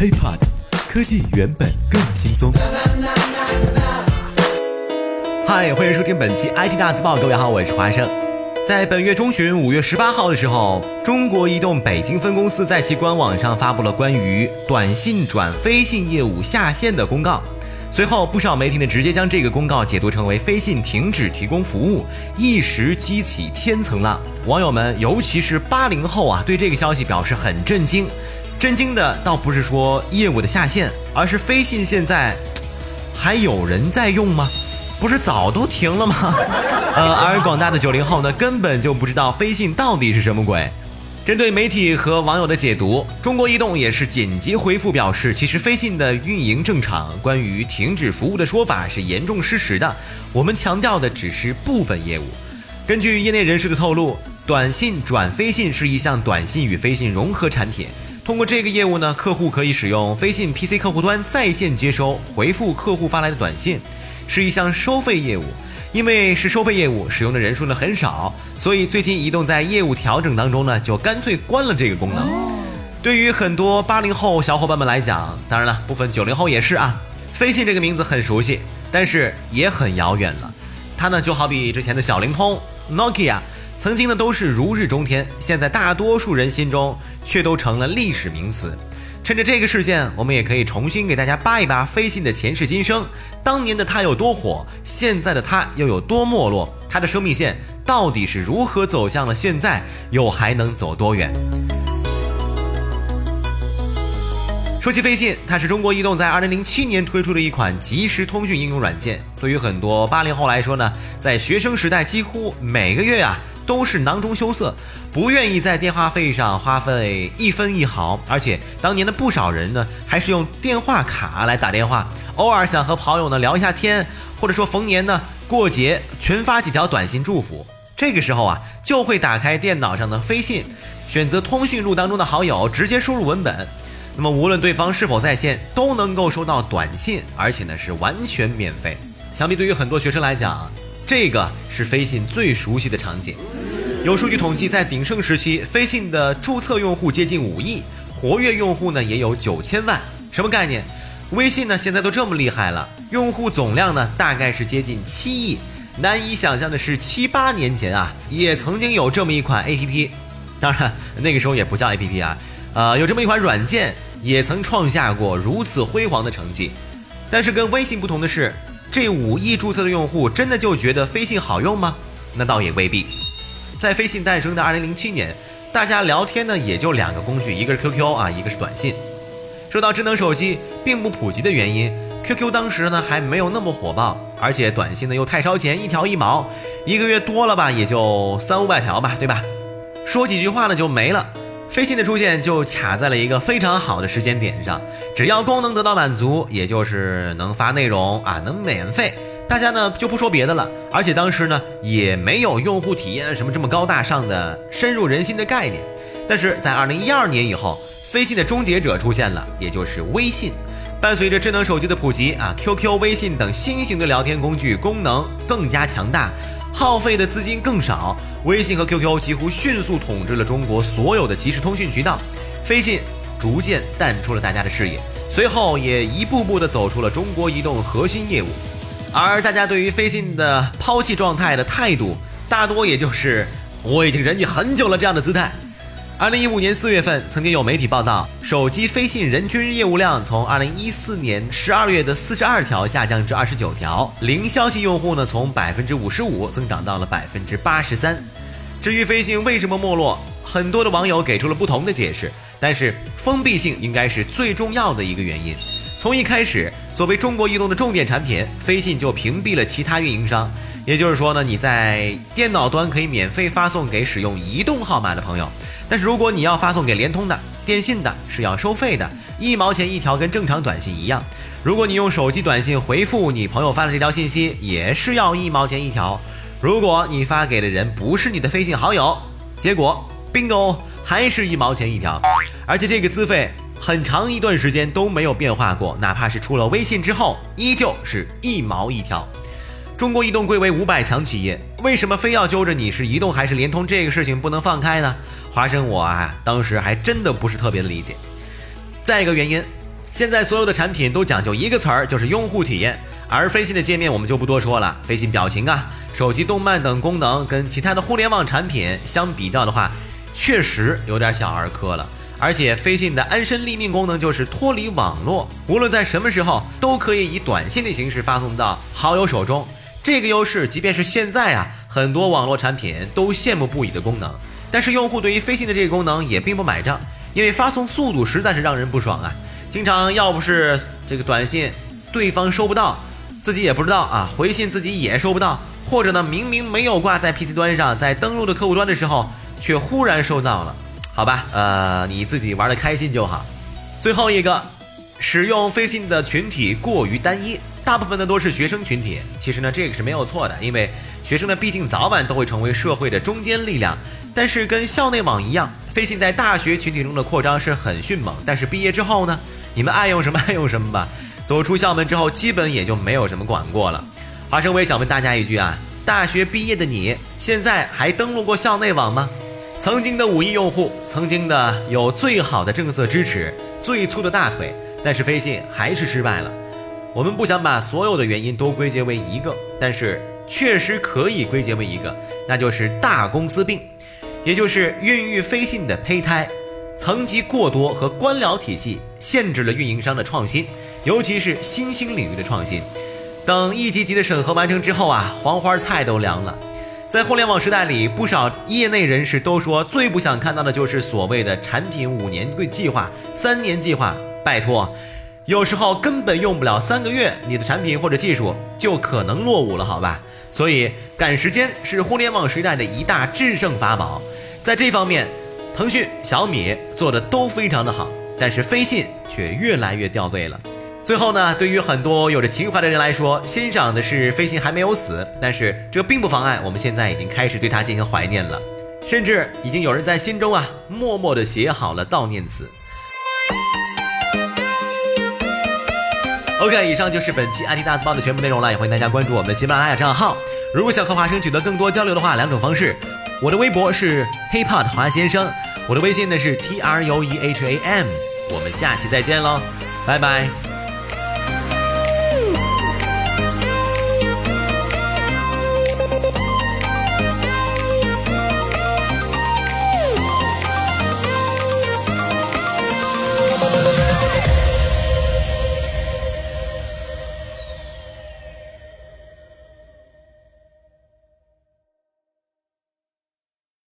HiPod，科技原本更轻松。嗨，欢迎收听本期 IT 大字报，各位好，我是华生。在本月中旬，五月十八号的时候，中国移动北京分公司在其官网上发布了关于短信转飞信业务下线的公告。随后，不少媒体呢直接将这个公告解读成为飞信停止提供服务，一时激起千层浪。网友们，尤其是八零后啊，对这个消息表示很震惊。震惊的倒不是说业务的下线，而是飞信现在还有人在用吗？不是早都停了吗？呃，而广大的九零后呢，根本就不知道飞信到底是什么鬼。针对媒体和网友的解读，中国移动也是紧急回复表示，其实飞信的运营正常，关于停止服务的说法是严重失实的。我们强调的只是部分业务。根据业内人士的透露，短信转飞信是一项短信与飞信融合产品。通过这个业务呢，客户可以使用飞信 PC 客户端在线接收、回复客户发来的短信，是一项收费业务。因为是收费业务，使用的人数呢很少，所以最近移动在业务调整当中呢，就干脆关了这个功能。对于很多八零后小伙伴们来讲，当然了，部分九零后也是啊。飞信这个名字很熟悉，但是也很遥远了。它呢就好比之前的小灵通、Nokia，曾经呢都是如日中天，现在大多数人心中却都成了历史名词。趁着这个事件，我们也可以重新给大家扒一扒飞信的前世今生。当年的它有多火，现在的它又有多没落？它的生命线到底是如何走向了现在，又还能走多远？说起飞信，它是中国移动在2007年推出的一款即时通讯应用软件。对于很多八零后来说呢，在学生时代，几乎每个月啊。都是囊中羞涩，不愿意在电话费上花费一分一毫，而且当年的不少人呢，还是用电话卡来打电话，偶尔想和跑友呢聊一下天，或者说逢年呢过节群发几条短信祝福，这个时候啊，就会打开电脑上的飞信，选择通讯录当中的好友，直接输入文本，那么无论对方是否在线，都能够收到短信，而且呢是完全免费。想必对于很多学生来讲，这个是飞信最熟悉的场景。有数据统计，在鼎盛时期，飞信的注册用户接近五亿，活跃用户呢也有九千万。什么概念？微信呢现在都这么厉害了，用户总量呢大概是接近七亿。难以想象的是，七八年前啊，也曾经有这么一款 APP，当然那个时候也不叫 APP 啊，呃，有这么一款软件也曾创下过如此辉煌的成绩。但是跟微信不同的是，这五亿注册的用户真的就觉得飞信好用吗？那倒也未必。在飞信诞生的二零零七年，大家聊天呢也就两个工具，一个是 QQ 啊，一个是短信。说到智能手机并不普及的原因，QQ 当时呢还没有那么火爆，而且短信呢又太烧钱，一条一毛，一个月多了吧也就三五百条吧，对吧？说几句话呢就没了。飞信的出现就卡在了一个非常好的时间点上，只要功能得到满足，也就是能发内容啊，能免费。大家呢就不说别的了，而且当时呢也没有用户体验什么这么高大上的深入人心的概念。但是在二零一二年以后，飞信的终结者出现了，也就是微信。伴随着智能手机的普及啊，QQ、微信等新型的聊天工具功能更加强大，耗费的资金更少，微信和 QQ 几乎迅速统治了中国所有的即时通讯渠道，飞信逐渐淡出了大家的视野，随后也一步步的走出了中国移动核心业务。而大家对于飞信的抛弃状态的态度，大多也就是我已经忍你很久了这样的姿态。二零一五年四月份，曾经有媒体报道，手机飞信人均业务量从二零一四年十二月的四十二条下降至二十九条，零消息用户呢从百分之五十五增长到了百分之八十三。至于飞信为什么没落，很多的网友给出了不同的解释，但是封闭性应该是最重要的一个原因。从一开始，作为中国移动的重点产品，飞信就屏蔽了其他运营商。也就是说呢，你在电脑端可以免费发送给使用移动号码的朋友，但是如果你要发送给联通的、电信的，是要收费的，一毛钱一条，跟正常短信一样。如果你用手机短信回复你朋友发的这条信息，也是要一毛钱一条。如果你发给的人不是你的飞信好友，结果 bingo 还是一毛钱一条，而且这个资费。很长一段时间都没有变化过，哪怕是出了微信之后，依旧是一毛一条。中国移动贵为五百强企业，为什么非要揪着你是移动还是联通这个事情不能放开呢？华生我啊，当时还真的不是特别的理解。再一个原因，现在所有的产品都讲究一个词儿，就是用户体验。而飞信的界面我们就不多说了，飞信表情啊、手机动漫等功能跟其他的互联网产品相比较的话，确实有点小儿科了。而且飞信的安身立命功能就是脱离网络，无论在什么时候都可以以短信的形式发送到好友手中。这个优势，即便是现在啊，很多网络产品都羡慕不已的功能。但是用户对于飞信的这个功能也并不买账，因为发送速度实在是让人不爽啊！经常要不是这个短信对方收不到，自己也不知道啊，回信自己也收不到，或者呢明明没有挂在 PC 端上，在登录的客户端的时候却忽然收到了。好吧，呃，你自己玩的开心就好。最后一个，使用飞信的群体过于单一，大部分的都是学生群体。其实呢，这个是没有错的，因为学生呢，毕竟早晚都会成为社会的中坚力量。但是跟校内网一样，飞信在大学群体中的扩张是很迅猛。但是毕业之后呢，你们爱用什么爱用什么吧。走出校门之后，基本也就没有什么管过了。华生，我也想问大家一句啊，大学毕业的你，现在还登录过校内网吗？曾经的五亿用户，曾经的有最好的政策支持，最粗的大腿，但是飞信还是失败了。我们不想把所有的原因都归结为一个，但是确实可以归结为一个，那就是大公司病，也就是孕育飞信的胚胎，层级过多和官僚体系限制了运营商的创新，尤其是新兴领域的创新。等一级级的审核完成之后啊，黄花菜都凉了。在互联网时代里，不少业内人士都说，最不想看到的就是所谓的产品五年计划、三年计划。拜托，有时候根本用不了三个月，你的产品或者技术就可能落伍了，好吧？所以赶时间是互联网时代的一大制胜法宝。在这方面，腾讯、小米做的都非常的好，但是飞信却越来越掉队了。最后呢，对于很多有着情怀的人来说，欣赏的是飞信还没有死，但是这并不妨碍我们现在已经开始对它进行怀念了，甚至已经有人在心中啊默默的写好了悼念词。OK，以上就是本期 IT 大字报的全部内容了，也欢迎大家关注我们的喜马拉雅账号。如果想和华生取得更多交流的话，两种方式，我的微博是 HipHop 华先生，我的微信呢是 T R U E H A M，我们下期再见喽，拜拜。